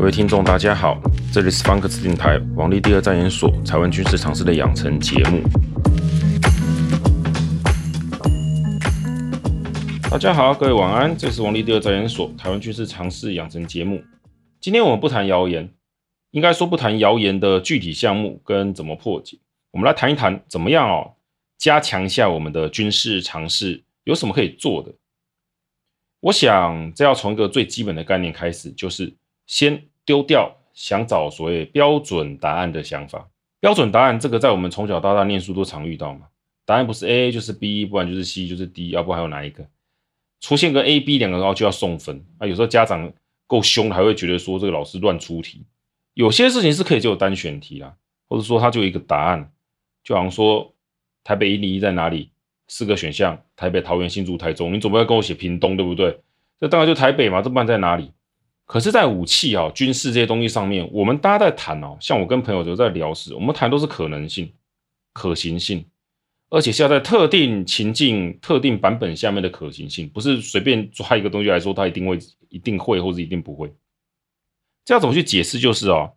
各位听众，大家好，这里是方格子电台王立第二战研所台湾军事常识的养成节目。大家好，各位晚安，这是王立第二战研所台湾军事常识养成节目。今天我们不谈谣言，应该说不谈谣言的具体项目跟怎么破解，我们来谈一谈怎么样哦，加强一下我们的军事常识，有什么可以做的。我想这要从一个最基本的概念开始，就是先。丢掉想找所谓标准答案的想法。标准答案这个，在我们从小到大念书都常遇到嘛。答案不是 A 就是 B，不然就是 C 就是 D，要不还有哪一个？出现个 A、B 两个然后就要送分。啊有时候家长够凶，还会觉得说这个老师乱出题。有些事情是可以就有单选题啦，或者说它就一个答案，就好像说台北一零一在哪里？四个选项：台北、桃园、新竹、台中。你总不要跟我写屏东，对不对？这当然就台北嘛，这不然在哪里？可是，在武器啊、军事这些东西上面，我们大家在谈哦，像我跟朋友都在聊时，我们谈都是可能性、可行性，而且是要在特定情境、特定版本下面的可行性，不是随便抓一个东西来说，它一定会、一定会或者一定不会。这要怎么去解释？就是哦，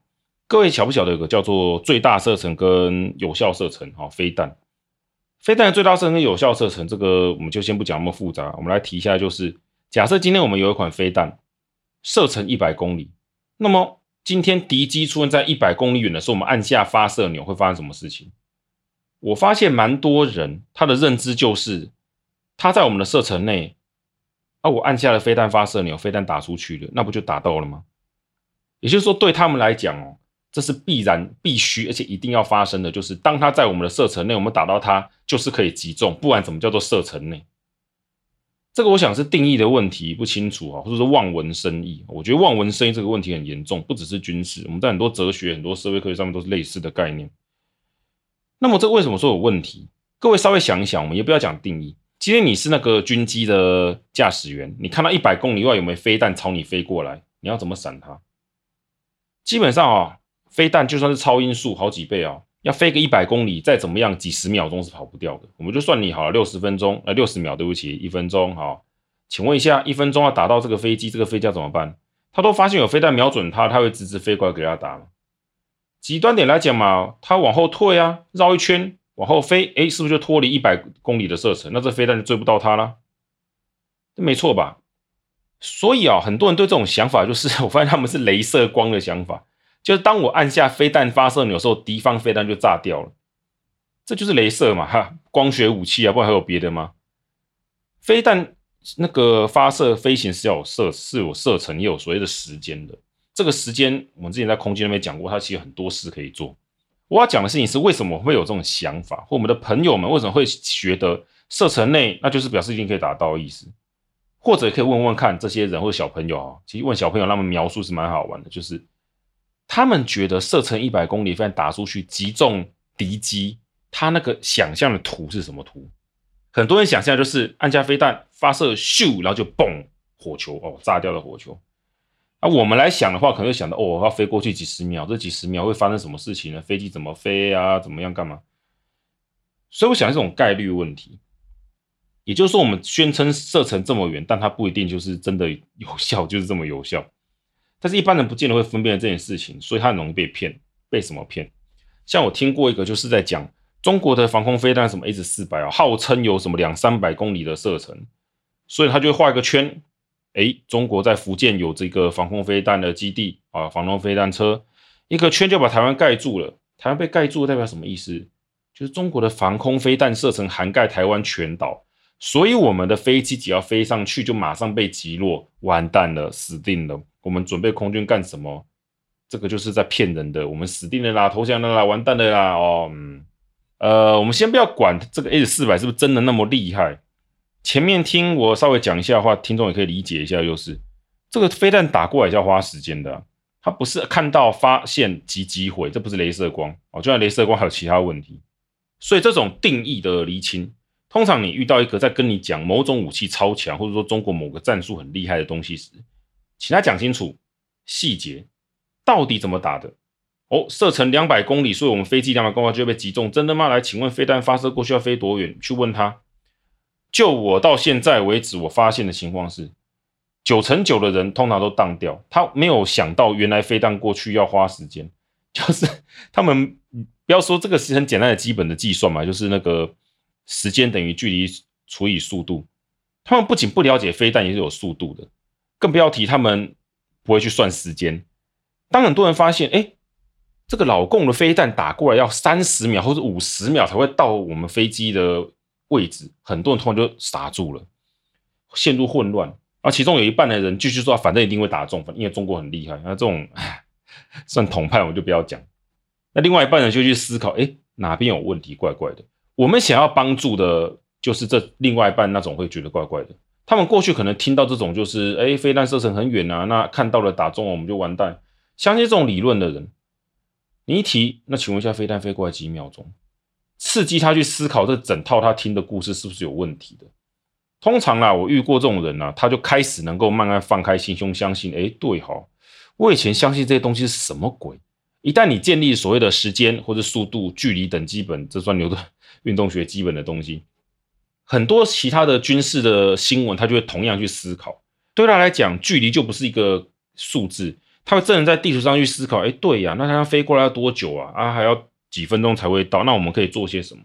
各位晓不晓得有个叫做最大射程跟有效射程？哈，飞弹，飞弹的最大射程跟有效射程，这个我们就先不讲那么复杂，我们来提一下，就是假设今天我们有一款飞弹。射程一百公里，那么今天敌机出现在一百公里远的时候，我们按下发射钮会发生什么事情？我发现蛮多人他的认知就是他在我们的射程内，啊，我按下了飞弹发射钮，飞弹打出去了，那不就打到了吗？也就是说，对他们来讲哦，这是必然、必须，而且一定要发生的，就是当他在我们的射程内，我们打到他就是可以击中，不然怎么叫做射程内？这个我想是定义的问题不清楚啊，或者说望文生义。我觉得望文生义这个问题很严重，不只是军事，我们在很多哲学、很多社会科学上面都是类似的概念。那么这为什么说有问题？各位稍微想一想，我们也不要讲定义。今天你是那个军机的驾驶员，你看到一百公里外有没有飞弹朝你飞过来，你要怎么闪它？基本上啊，飞弹就算是超音速好几倍啊。要飞个一百公里，再怎么样，几十秒钟是跑不掉的。我们就算你好了，六十分钟，呃，六十秒，对不起，一分钟，好，请问一下，一分钟要打到这个飞机，这个飞机要怎么办？他都发现有飞弹瞄准他，他会直直飞过来给他打吗？极端点来讲嘛，他往后退啊，绕一圈往后飞，诶，是不是就脱离一百公里的射程？那这飞弹就追不到他了，这没错吧？所以啊，很多人对这种想法，就是 我发现他们是镭射光的想法。就是当我按下飞弹发射钮的时候，敌方飞弹就炸掉了，这就是镭射嘛，哈，光学武器啊，不还有别的吗？飞弹那个发射飞行是要有射，是有射程，也有所谓的时间的。这个时间我们之前在空间那边讲过，它其实很多事可以做。我要讲的事情是，为什么会有这种想法，或我们的朋友们为什么会觉得射程内那就是表示一定可以打到的意思？或者可以问问看这些人或者小朋友啊，其实问小朋友，他们描述是蛮好玩的，就是。他们觉得射程一百公里飞弹打出去击中敌机，他那个想象的图是什么图？很多人想象就是按下飞弹发射咻，然后就嘣火球哦，炸掉的火球。啊，我们来想的话，可能会想到哦，要飞过去几十秒，这几十秒会发生什么事情呢？飞机怎么飞啊？怎么样干嘛？所以我想这种概率问题，也就是说，我们宣称射程这么远，但它不一定就是真的有效，就是这么有效。但是，一般人不见得会分辨这件事情，所以他很容易被骗。被什么骗？像我听过一个，就是在讲中国的防空飞弹，什么 S 四百啊，号称有什么两三百公里的射程，所以他就会画一个圈。诶，中国在福建有这个防空飞弹的基地啊，防空飞弹车，一个圈就把台湾盖住了。台湾被盖住代表什么意思？就是中国的防空飞弹射程涵盖台湾全岛，所以我们的飞机只要飞上去，就马上被击落，完蛋了，死定了。我们准备空军干什么？这个就是在骗人的。我们死定了啦，投降了啦，完蛋了啦！哦，嗯，呃，我们先不要管这个 S 四百是不是真的那么厉害。前面听我稍微讲一下的话，听众也可以理解一下，就是这个飞弹打过来是要花时间的，它不是看到发现即击毁，这不是镭射光哦。就像镭射光还有其他问题，所以这种定义的厘清，通常你遇到一个在跟你讲某种武器超强，或者说中国某个战术很厉害的东西时，请他讲清楚细节，到底怎么打的？哦，射程两百公里，所以我们飞机两百公里就被击中，真的吗？来，请问飞弹发射过去要飞多远？去问他。就我到现在为止，我发现的情况是，九成九的人通常都当掉，他没有想到原来飞弹过去要花时间，就是他们不要说这个是很简单的基本的计算嘛，就是那个时间等于距离除以速度，他们不仅不了解飞弹也是有速度的，更不要提他们不会去算时间。当很多人发现，哎，这个老共的飞弹打过来要三十秒或者五十秒才会到我们飞机的位置，很多人突然就傻住了，陷入混乱。而其中有一半的人继续说，反正一定会打中，因为中国很厉害。那这种算统派，我就不要讲。那另外一半人就去思考，哎，哪边有问题？怪怪的。我们想要帮助的，就是这另外一半那种会觉得怪怪的。他们过去可能听到这种，就是哎，飞弹射程很远啊，那看到了打中了我们就完蛋。相信这种理论的人，你一提，那请问一下，飞弹飞过来几秒钟，刺激他去思考这整套他听的故事是不是有问题的？通常啊，我遇过这种人啊，他就开始能够慢慢放开心胸，相信，诶，对哈，我以前相信这些东西是什么鬼？一旦你建立所谓的时间或者速度、距离等基本，这算牛顿运动学基本的东西，很多其他的军事的新闻，他就会同样去思考。对他来讲，距离就不是一个数字，他会真的在地图上去思考，诶，对呀，那他要飞过来要多久啊？啊，还要几分钟才会到？那我们可以做些什么？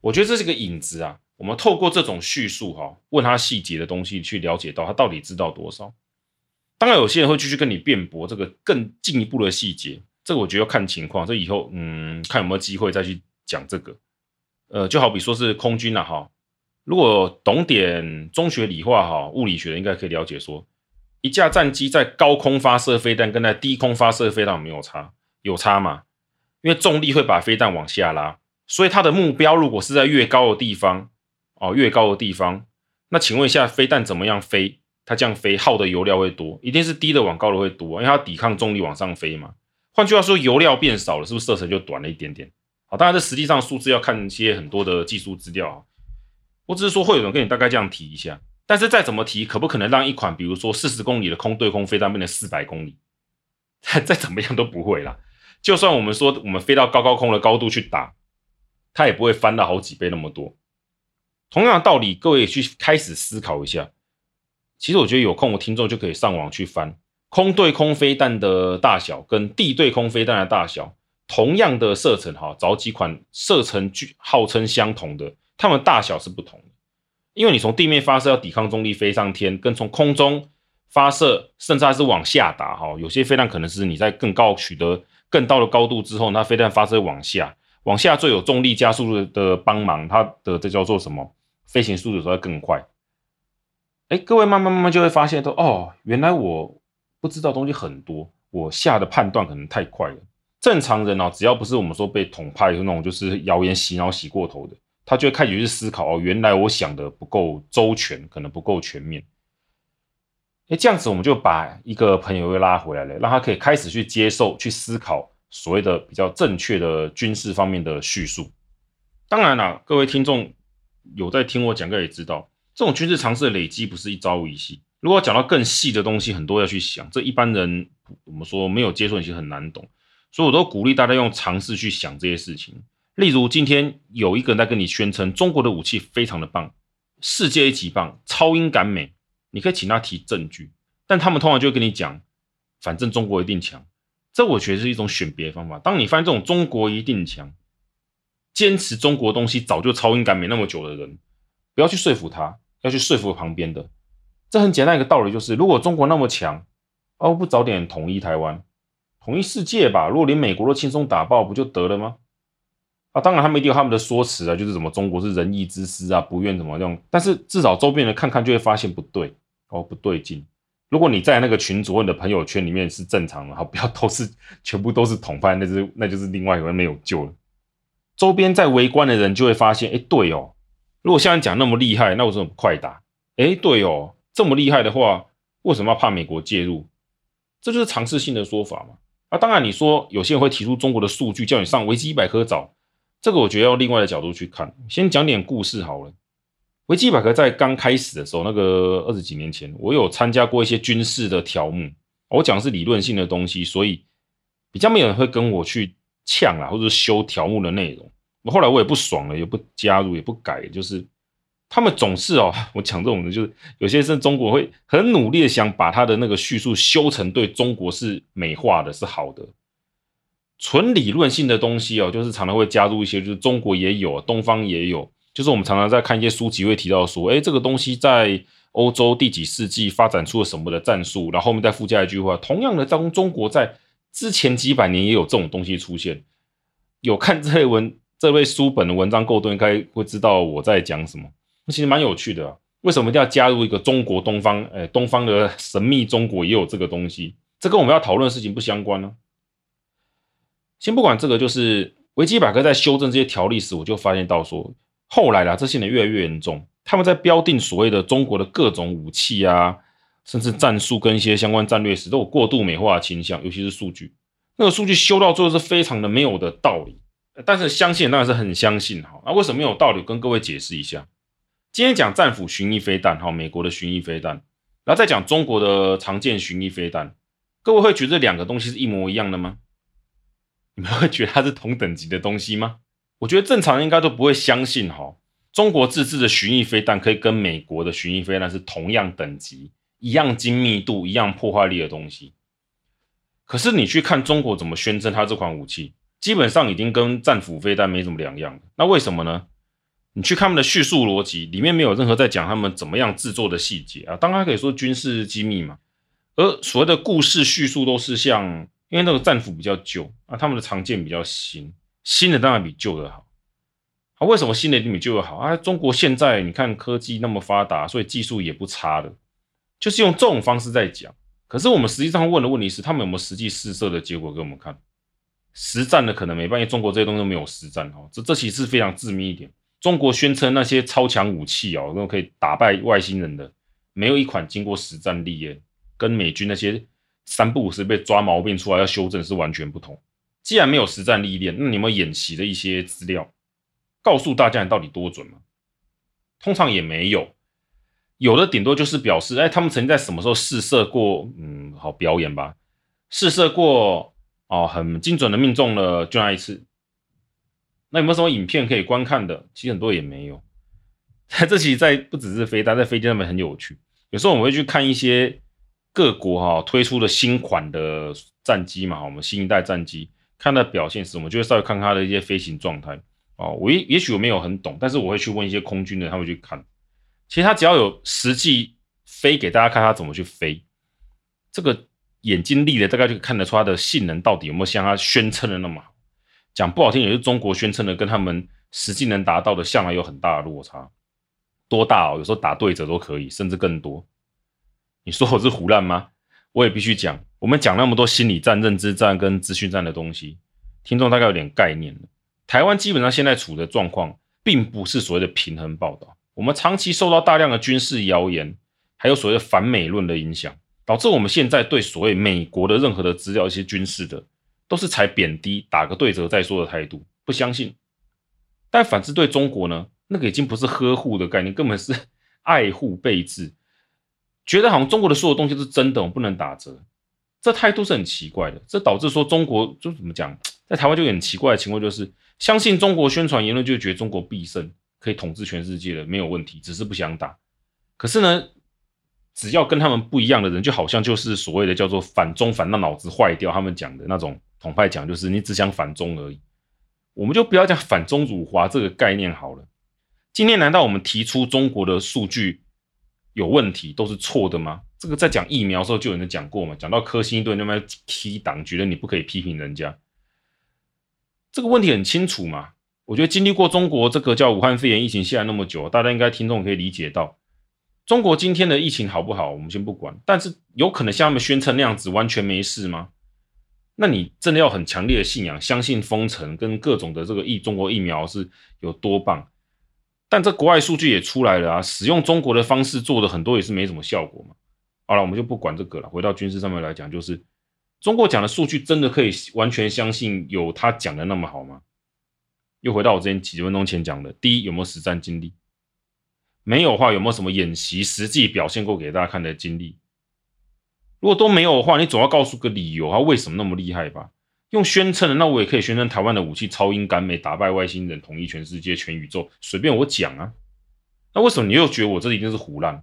我觉得这是个引子啊。我们透过这种叙述，哈，问他细节的东西，去了解到他到底知道多少。当然，有些人会继续跟你辩驳这个更进一步的细节，这个我觉得要看情况。这以后，嗯，看有没有机会再去讲这个。呃，就好比说是空军了，哈，如果懂点中学理化，哈，物理学的应该可以了解说，一架战机在高空发射飞弹跟在低空发射飞弹有没有差，有差嘛？因为重力会把飞弹往下拉，所以它的目标如果是在越高的地方。哦，越高的地方，那请问一下，飞弹怎么样飞？它这样飞耗的油料会多，一定是低的往高的会多，因为它抵抗重力往上飞嘛。换句话说，油料变少了，是不是射程就短了一点点？好，当然这实际上数字要看一些很多的技术资料。我只是说会有人跟你大概这样提一下，但是再怎么提，可不可能让一款比如说四十公里的空对空飞弹变成四百公里？再再怎么样都不会啦。就算我们说我们飞到高高空的高度去打，它也不会翻到好几倍那么多。同样的道理，各位去开始思考一下。其实我觉得有空的听众就可以上网去翻空对空飞弹的大小跟地对空飞弹的大小，同样的射程哈，找几款射程距号称相同的，它们大小是不同的。因为你从地面发射要抵抗重力飞上天，跟从空中发射，甚至还是往下打哈，有些飞弹可能是你在更高取得更高的高度之后，那飞弹发射往下，往下最有重力加速度的帮忙，它的这叫做什么？飞行速度才会更快，哎，各位慢慢慢慢就会发现，说哦，原来我不知道东西很多，我下的判断可能太快了。正常人哦，只要不是我们说被统派那种，就是谣言洗脑洗过头的，他就会开始去思考哦，原来我想的不够周全，可能不够全面。哎，这样子我们就把一个朋友又拉回来了，让他可以开始去接受、去思考所谓的比较正确的军事方面的叙述。当然了，各位听众。有在听我讲课也知道，这种军事常识的累积不是一朝一夕。如果讲到更细的东西，很多要去想，这一般人我们说没有接触，其实很难懂。所以我都鼓励大家用尝试去想这些事情。例如，今天有一个人在跟你宣称中国的武器非常的棒，世界一级棒，超英赶美，你可以请他提证据，但他们通常就会跟你讲，反正中国一定强。这我觉得是一种选别方法。当你发现这种中国一定强。坚持中国东西早就超英赶美那么久的人，不要去说服他，要去说服旁边的。这很简单一个道理，就是如果中国那么强，哦，不早点统一台湾，统一世界吧？如果连美国都轻松打爆，不就得了吗？当然他们一定有他们的说辞啊，就是什么中国是仁义之师啊，不愿怎么样。但是至少周边人看看就会发现不对，哦，不对劲。如果你在那个群组或者朋友圈里面是正常的，好，不要都是全部都是统派，那是那就是另外一个人没有救了。周边在围观的人就会发现，哎，对哦，如果像你讲那么厉害，那为什么不快打？哎，对哦，这么厉害的话，为什么要怕美国介入？这就是尝试性的说法嘛。啊，当然你说有些人会提出中国的数据，叫你上维基百科找，这个我觉得要另外的角度去看。先讲点故事好了。维基百科在刚开始的时候，那个二十几年前，我有参加过一些军事的条目，我讲的是理论性的东西，所以比较没有人会跟我去。呛啦，或者修条目的内容，我后来我也不爽了，也不加入，也不改，就是他们总是哦，我讲这种的，就是有些是中国会很努力的想把他的那个叙述修成对中国是美化的，是好的。纯理论性的东西哦，就是常常会加入一些，就是中国也有，东方也有，就是我们常常在看一些书籍会提到说，诶，这个东西在欧洲第几世纪发展出了什么的战术，然后后面再附加一句话，同样的，当中国在之前几百年也有这种东西出现。有看这类文这类书本的文章够多，应该会知道我在讲什么。其实蛮有趣的啊，为什么一定要加入一个中国东方？哎，东方的神秘中国也有这个东西，这跟我们要讨论的事情不相关呢？先不管这个，就是维基百科在修正这些条例时，我就发现到说，后来啦，这些人越来越严重，他们在标定所谓的中国的各种武器啊，甚至战术跟一些相关战略时，都有过度美化的倾向，尤其是数据，那个数据修到最后是非常的没有的道理。但是相信当然是很相信哈，那为什么没有道理？跟各位解释一下。今天讲战斧巡弋飞弹，哈，美国的巡弋飞弹，然后再讲中国的常见巡弋飞弹，各位会觉得两个东西是一模一样的吗？你们会觉得它是同等级的东西吗？我觉得正常应该都不会相信，哈，中国自制的巡弋飞弹可以跟美国的巡弋飞弹是同样等级、一样精密度、一样破坏力的东西。可是你去看中国怎么宣称它这款武器，基本上已经跟战斧飞弹没什么两样。那为什么呢？你去看他们的叙述逻辑，里面没有任何在讲他们怎么样制作的细节啊。当然可以说军事机密嘛。而所谓的故事叙述都是像，因为那个战斧比较旧啊，他们的长剑比较新，新的当然比旧的好。啊，为什么新的比旧的好啊？中国现在你看科技那么发达，所以技术也不差的，就是用这种方式在讲。可是我们实际上问的问题是，他们有没有实际试射的结果给我们看？实战的可能没办法，因为中国这些东西都没有实战哈。这这其实是非常致命一点。中国宣称那些超强武器哦，那种可以打败外星人的，没有一款经过实战历验，跟美军那些三不五时被抓毛病出来要修正是完全不同。既然没有实战历练，那你有没有演习的一些资料，告诉大家你到底多准吗？通常也没有，有的顶多就是表示，哎，他们曾经在什么时候试射过，嗯，好表演吧，试射过哦，很精准的命中了，就那一次。那有没有什么影片可以观看的？其实很多也没有。这其实在不只是飞弹，在飞机上面很有趣。有时候我们会去看一些各国哈推出的新款的战机嘛，我们新一代战机看它表现是什么就会稍微看它的一些飞行状态。哦，我也也许我没有很懂，但是我会去问一些空军的，他们去看。其实它只要有实际飞给大家看，它怎么去飞，这个眼睛利的大概就看得出它的性能到底有没有像它宣称的那么好。讲不好听，也是中国宣称的，跟他们实际能达到的，向来有很大的落差。多大哦？有时候打对折都可以，甚至更多。你说我是胡乱吗？我也必须讲。我们讲那么多心理战、认知战跟资讯战的东西，听众大概有点概念了。台湾基本上现在处的状况，并不是所谓的平衡报道。我们长期受到大量的军事谣言，还有所谓的反美论的影响，导致我们现在对所谓美国的任何的资料，一些军事的。都是采贬低、打个对折再说的态度，不相信。但反之对中国呢，那个已经不是呵护的概念，根本是 爱护备至，觉得好像中国的所有东西是真的，我不能打折。这态度是很奇怪的，这导致说中国就怎么讲，在台湾就很奇怪的情况，就是相信中国宣传言论，就觉得中国必胜，可以统治全世界了，没有问题，只是不想打。可是呢，只要跟他们不一样的人，就好像就是所谓的叫做反中反那脑子坏掉，他们讲的那种。统派讲就是你只想反中而已，我们就不要讲反中辱华这个概念好了。今天难道我们提出中国的数据有问题都是错的吗？这个在讲疫苗的时候就有人讲过嘛，讲到科兴一顿那边踢党，觉得你不可以批评人家。这个问题很清楚嘛。我觉得经历过中国这个叫武汉肺炎疫情下来那么久，大家应该听众可以理解到，中国今天的疫情好不好，我们先不管，但是有可能像他们宣称那样子完全没事吗？那你真的要很强烈的信仰，相信封城跟各种的这个疫中国疫苗是有多棒？但这国外数据也出来了啊，使用中国的方式做的很多也是没什么效果嘛。好了，我们就不管这个了，回到军事上面来讲，就是中国讲的数据真的可以完全相信有他讲的那么好吗？又回到我之前几分钟前讲的，第一，有没有实战经历？没有的话，有没有什么演习实际表现过给大家看的经历？如果都没有的话，你总要告诉个理由，他为什么那么厉害吧？用宣称的，那我也可以宣称台湾的武器超英赶美，打败外星人，统一全世界、全宇宙，随便我讲啊。那为什么你又觉得我这一定是胡烂？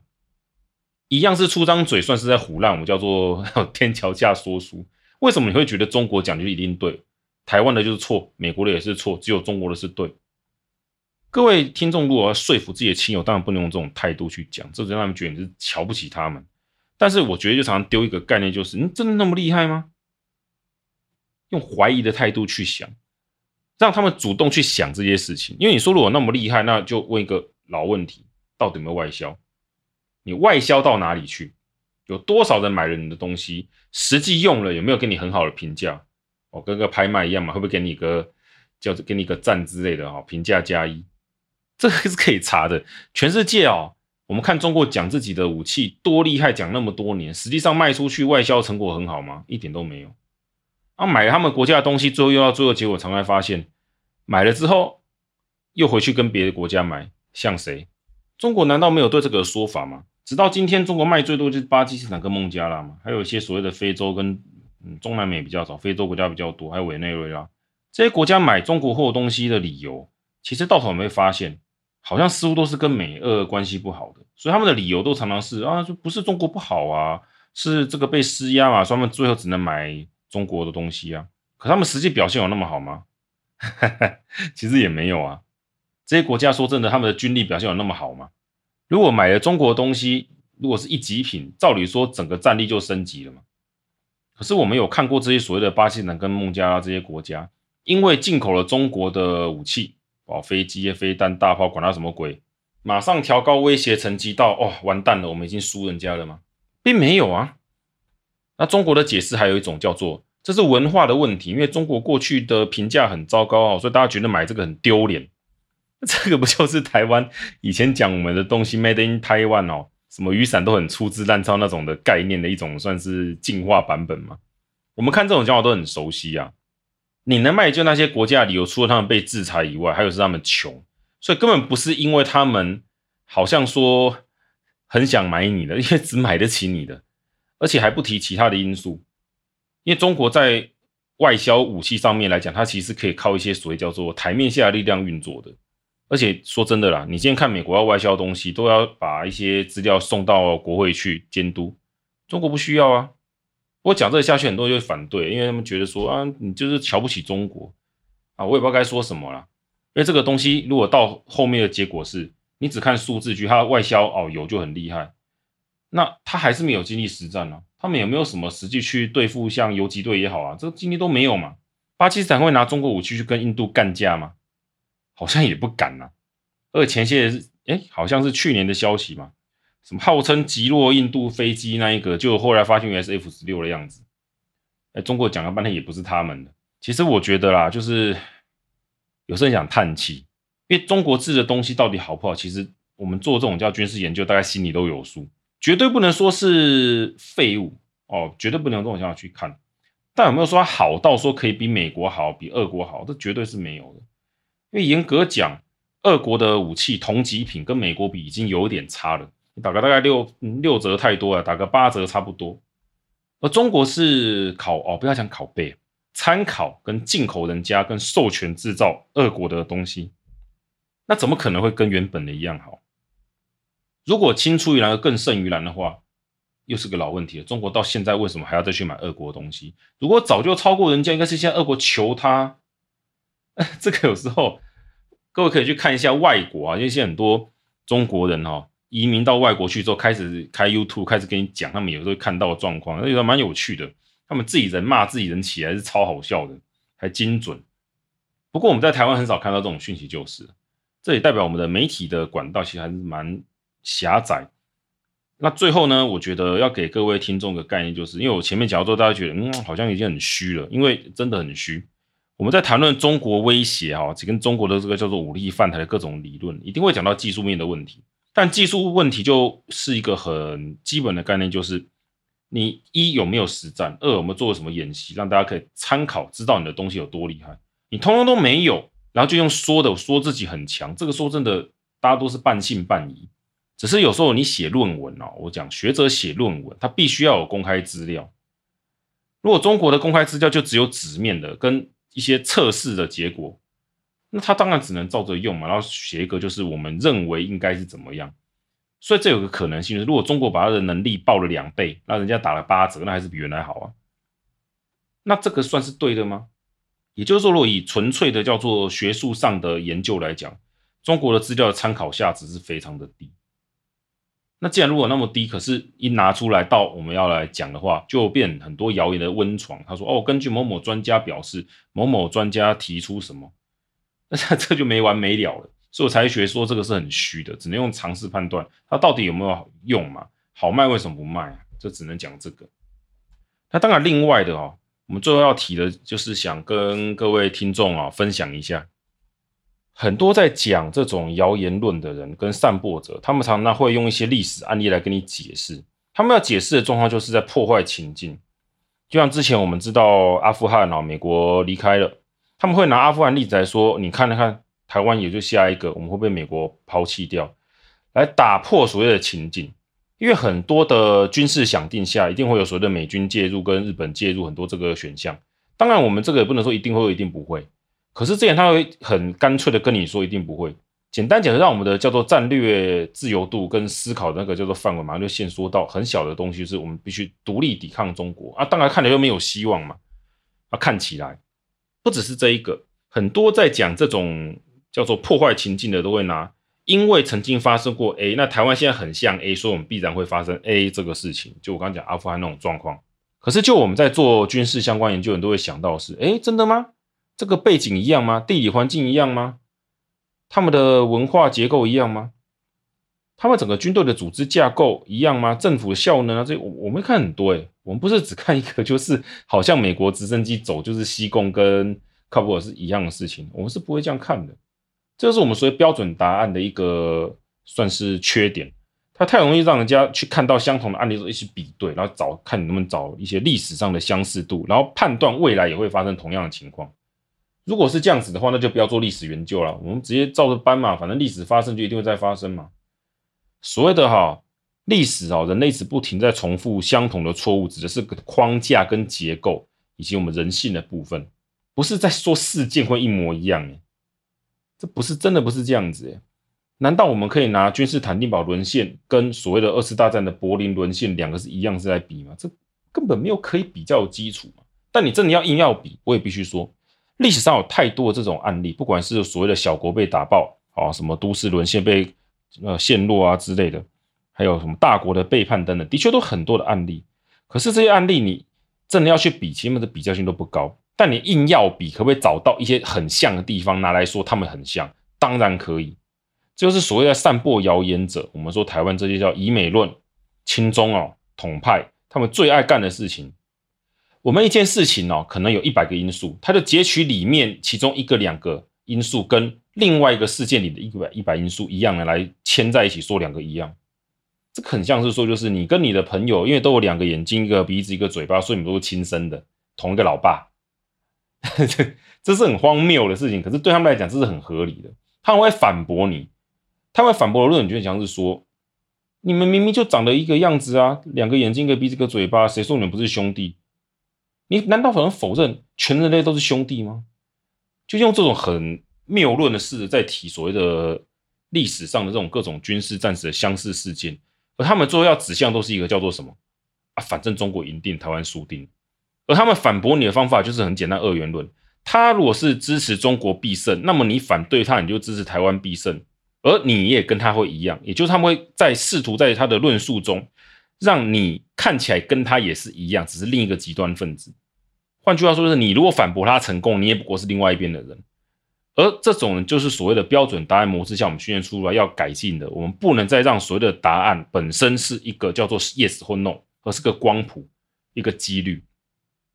一样是出张嘴，算是在胡烂，我叫做 天桥下说书。为什么你会觉得中国讲就一定对？台湾的就是错，美国的也是错，只有中国的是对？各位听众，如果要说服自己的亲友，当然不能用这种态度去讲，这就让他们觉得你是瞧不起他们。但是我觉得就常常丢一个概念，就是你真的那么厉害吗？用怀疑的态度去想，让他们主动去想这些事情。因为你说如果那么厉害，那就问一个老问题：到底有没有外销？你外销到哪里去？有多少人买了你的东西？实际用了有没有给你很好的评价？哦，跟个拍卖一样嘛，会不会给你个叫给你个赞之类的哈？评价加一，这个是可以查的。全世界哦，我们看中国讲自己的武器多厉害，讲那么多年，实际上卖出去外销成果很好吗？一点都没有。啊，买他们国家的东西，最后又到最后结果，常常发现买了之后又回去跟别的国家买，像谁？中国难道没有对这个说法吗？直到今天，中国卖最多就是巴基斯坦跟孟加拉嘛，还有一些所谓的非洲跟嗯中南美比较少，非洲国家比较多，还有委内瑞拉这些国家买中国货东西的理由，其实到头没发现，好像似乎都是跟美俄关系不好的，所以他们的理由都常常是啊，就不是中国不好啊，是这个被施压嘛，所以他们最后只能买中国的东西啊。可他们实际表现有那么好吗？其实也没有啊。这些国家说真的，他们的军力表现有那么好吗？如果买了中国的东西，如果是一级品，照理说整个战力就升级了嘛。可是我们有看过这些所谓的巴基斯坦跟孟加拉这些国家，因为进口了中国的武器，哦，飞机、飞弹、大炮，管它什么鬼，马上调高威胁层级到，哦，完蛋了，我们已经输人家了吗？并没有啊。那中国的解释还有一种叫做，这是文化的问题，因为中国过去的评价很糟糕啊，所以大家觉得买这个很丢脸。这个不就是台湾以前讲我们的东西 Made in Taiwan 哦，什么雨伞都很粗制滥造那种的概念的一种，算是进化版本吗？我们看这种讲法都很熟悉啊。你能卖就那些国家的理由，除了他们被制裁以外，还有是他们穷，所以根本不是因为他们好像说很想买你的，因为只买得起你的，而且还不提其他的因素。因为中国在外销武器上面来讲，它其实可以靠一些所谓叫做台面下的力量运作的。而且说真的啦，你今天看美国要外销东西，都要把一些资料送到国会去监督，中国不需要啊。我讲这个下去，很多人就会反对，因为他们觉得说啊，你就是瞧不起中国啊。我也不知道该说什么啦。因为这个东西如果到后面的结果是，你只看数字据，它外销哦有就很厉害，那他还是没有经历实战啊。他们有没有什么实际去对付像游击队也好啊，这个经历都没有嘛。巴基斯坦会拿中国武器去跟印度干架吗？好像也不敢呐、啊，而且前些日，哎，好像是去年的消息嘛，什么号称击落印度飞机那一个，就后来发现原来是 F 十六的样子。哎，中国讲了半天也不是他们的。其实我觉得啦，就是有时候想叹气，因为中国制的东西到底好不好，其实我们做这种叫军事研究，大概心里都有数，绝对不能说是废物哦，绝对不能用这种想法去看。但有没有说好到说可以比美国好，比俄国好？这绝对是没有的。因为严格讲，俄国的武器同级品跟美国比已经有点差了，你打个大概六六折太多了，打个八折差不多。而中国是拷哦，不要讲拷贝，参考跟进口人家跟授权制造俄国的东西，那怎么可能会跟原本的一样好？如果青出于蓝而更胜于蓝的话，又是个老问题了。中国到现在为什么还要再去买俄国的东西？如果早就超过人家，应该是现在俄国求他。这个有时候。各位可以去看一下外国啊，因为现在很多中国人、哦、移民到外国去之后，开始开 YouTube，开始跟你讲他们有时候看到的状况，那有的蛮有趣的。他们自己人骂自己人起来是超好笑的，还精准。不过我们在台湾很少看到这种讯息，就是这也代表我们的媒体的管道其实还是蛮狭窄。那最后呢，我觉得要给各位听众个概念，就是因为我前面讲到之后，大家觉得嗯好像已经很虚了，因为真的很虚。我们在谈论中国威胁哈，只跟中国的这个叫做武力犯台的各种理论，一定会讲到技术面的问题。但技术问题就是一个很基本的概念，就是你一有没有实战，二有没有做了什么演习，让大家可以参考，知道你的东西有多厉害。你通通都没有，然后就用说的说自己很强，这个说真的，大家都是半信半疑。只是有时候你写论文哦，我讲学者写论文，他必须要有公开资料。如果中国的公开资料就只有纸面的跟一些测试的结果，那他当然只能照着用嘛，然后写一个就是我们认为应该是怎么样。所以这有个可能性，是如果中国把他的能力报了两倍，那人家打了八折，那还是比原来好啊。那这个算是对的吗？也就是说，如果以纯粹的叫做学术上的研究来讲，中国的资料的参考价值是非常的低。那既然如果那么低，可是一拿出来到我们要来讲的话，就变很多谣言的温床。他说：“哦，根据某某专家表示，某某专家提出什么，那这就没完没了了。”所以我才学说这个是很虚的，只能用常识判断它到底有没有用嘛？好卖为什么不卖啊？就只能讲这个。那当然，另外的哦。我们最后要提的就是想跟各位听众啊分享一下，很多在讲这种谣言论的人跟散播者，他们常常会用一些历史案例来跟你解释。他们要解释的状况就是在破坏情境，就像之前我们知道阿富汗啊，美国离开了，他们会拿阿富汗例子来说，你看了看台湾也就下一个，我们会被美国抛弃掉，来打破所谓的情境。因为很多的军事想定下，一定会有所谓的美军介入跟日本介入很多这个选项。当然，我们这个也不能说一定会，一定不会。可是这样他会很干脆的跟你说一定不会。简单讲，让我们的叫做战略自由度跟思考那个叫做范围，马上就限缩到很小的东西，是我们必须独立抵抗中国啊。当然看起来又没有希望嘛。啊，看起来不只是这一个，很多在讲这种叫做破坏情境的都会拿。因为曾经发生过 A，那台湾现在很像 A，所以我们必然会发生 A 这个事情。就我刚讲阿富汗那种状况，可是就我们在做军事相关研究，人都会想到是：诶，真的吗？这个背景一样吗？地理环境一样吗？他们的文化结构一样吗？他们整个军队的组织架构一样吗？政府的效能啊，这我我们看很多诶，我们不是只看一个，就是好像美国直升机走就是西贡跟喀布尔是一样的事情，我们是不会这样看的。这是我们所谓标准答案的一个算是缺点，它太容易让人家去看到相同的案例，一起比对，然后找看你能不能找一些历史上的相似度，然后判断未来也会发生同样的情况。如果是这样子的话，那就不要做历史研究了，我们直接照着搬嘛，反正历史发生就一定会再发生嘛。所谓的哈历史啊，人类一直不停在重复相同的错误，指的是框架跟结构以及我们人性的部分，不是在说事件会一模一样这不是真的，不是这样子诶，难道我们可以拿君士坦丁堡沦陷跟所谓的二次大战的柏林沦陷两个是一样是在比吗？这根本没有可以比较的基础嘛。但你真的要硬要比，我也必须说，历史上有太多的这种案例，不管是所谓的小国被打爆啊，什么都市沦陷被呃陷落啊之类的，还有什么大国的背叛等等，的确都很多的案例。可是这些案例你真的要去比，其实的比较性都不高。但你硬要比，可不可以找到一些很像的地方拿来说他们很像？当然可以，这就是所谓的散播谣言者。我们说台湾这些叫以美论、亲中哦、统派，他们最爱干的事情。我们一件事情哦，可能有一百个因素，他就截取里面其中一个、两个因素，跟另外一个事件里的一百一百因素一样的来牵在一起，说两个一样。这很像是说，就是你跟你的朋友，因为都有两个眼睛、一个鼻子、一个嘴巴，所以你们都是亲生的，同一个老爸。这是很荒谬的事情，可是对他们来讲，这是很合理的。他们会反驳你，他们反驳的论点就像是说，你们明明就长得一个样子啊，两个眼睛，一个鼻子，一个嘴巴，谁说你们不是兄弟？你难道可能否认全人类都是兄弟吗？就用这种很谬论的事在提所谓的历史上的这种各种军事战士的相似事件，而他们最后要指向都是一个叫做什么啊？反正中国赢定，台湾输定。而他们反驳你的方法就是很简单，二元论。他如果是支持中国必胜，那么你反对他，你就支持台湾必胜。而你也跟他会一样，也就是他们会在试图在他的论述中，让你看起来跟他也是一样，只是另一个极端分子。换句话说，是你如果反驳他成功，你也不过是另外一边的人。而这种人就是所谓的标准答案模式，像我们训练出来要改进的，我们不能再让所谓的答案本身是一个叫做 yes 或 no，而是个光谱，一个几率。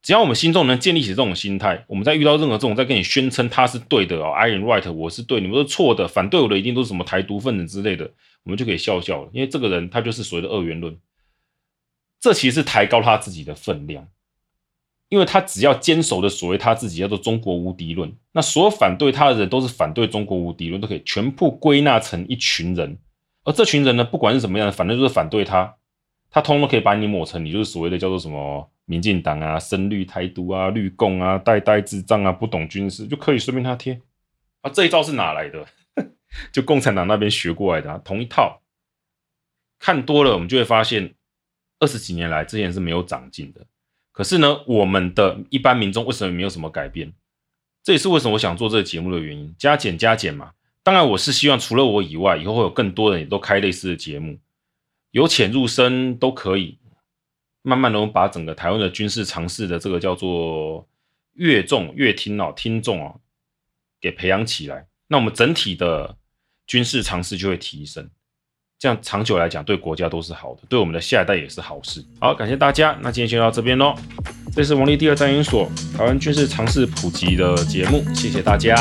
只要我们心中能建立起这种心态，我们在遇到任何这种在跟你宣称他是对的哦，I am right，我是对，你们是错的，反对我的一定都是什么台独分子之类的，我们就可以笑笑了，因为这个人他就是所谓的二元论，这其实是抬高他自己的分量，因为他只要坚守的所谓他自己叫做中国无敌论，那所有反对他的人都是反对中国无敌论，都可以全部归纳成一群人，而这群人呢，不管是什么样的，反正就是反对他，他通通可以把你抹成你就是所谓的叫做什么。民进党啊，深绿台独啊，绿共啊，呆呆智障啊，不懂军事就可以随便他贴，啊，这一招是哪来的？就共产党那边学过来的，啊，同一套。看多了，我们就会发现，二十几年来之前是没有长进的。可是呢，我们的一般民众为什么没有什么改变？这也是为什么我想做这个节目的原因。加减加减嘛。当然，我是希望除了我以外，以后会有更多人也都开类似的节目，由浅入深都可以。慢慢的，把整个台湾的军事常识的这个叫做越众越听哦，听众哦，给培养起来。那我们整体的军事常识就会提升，这样长久来讲对国家都是好的，对我们的下一代也是好事。好，感谢大家，那今天就到这边喽。这是王力第二战研所台湾军事常识普及的节目，谢谢大家。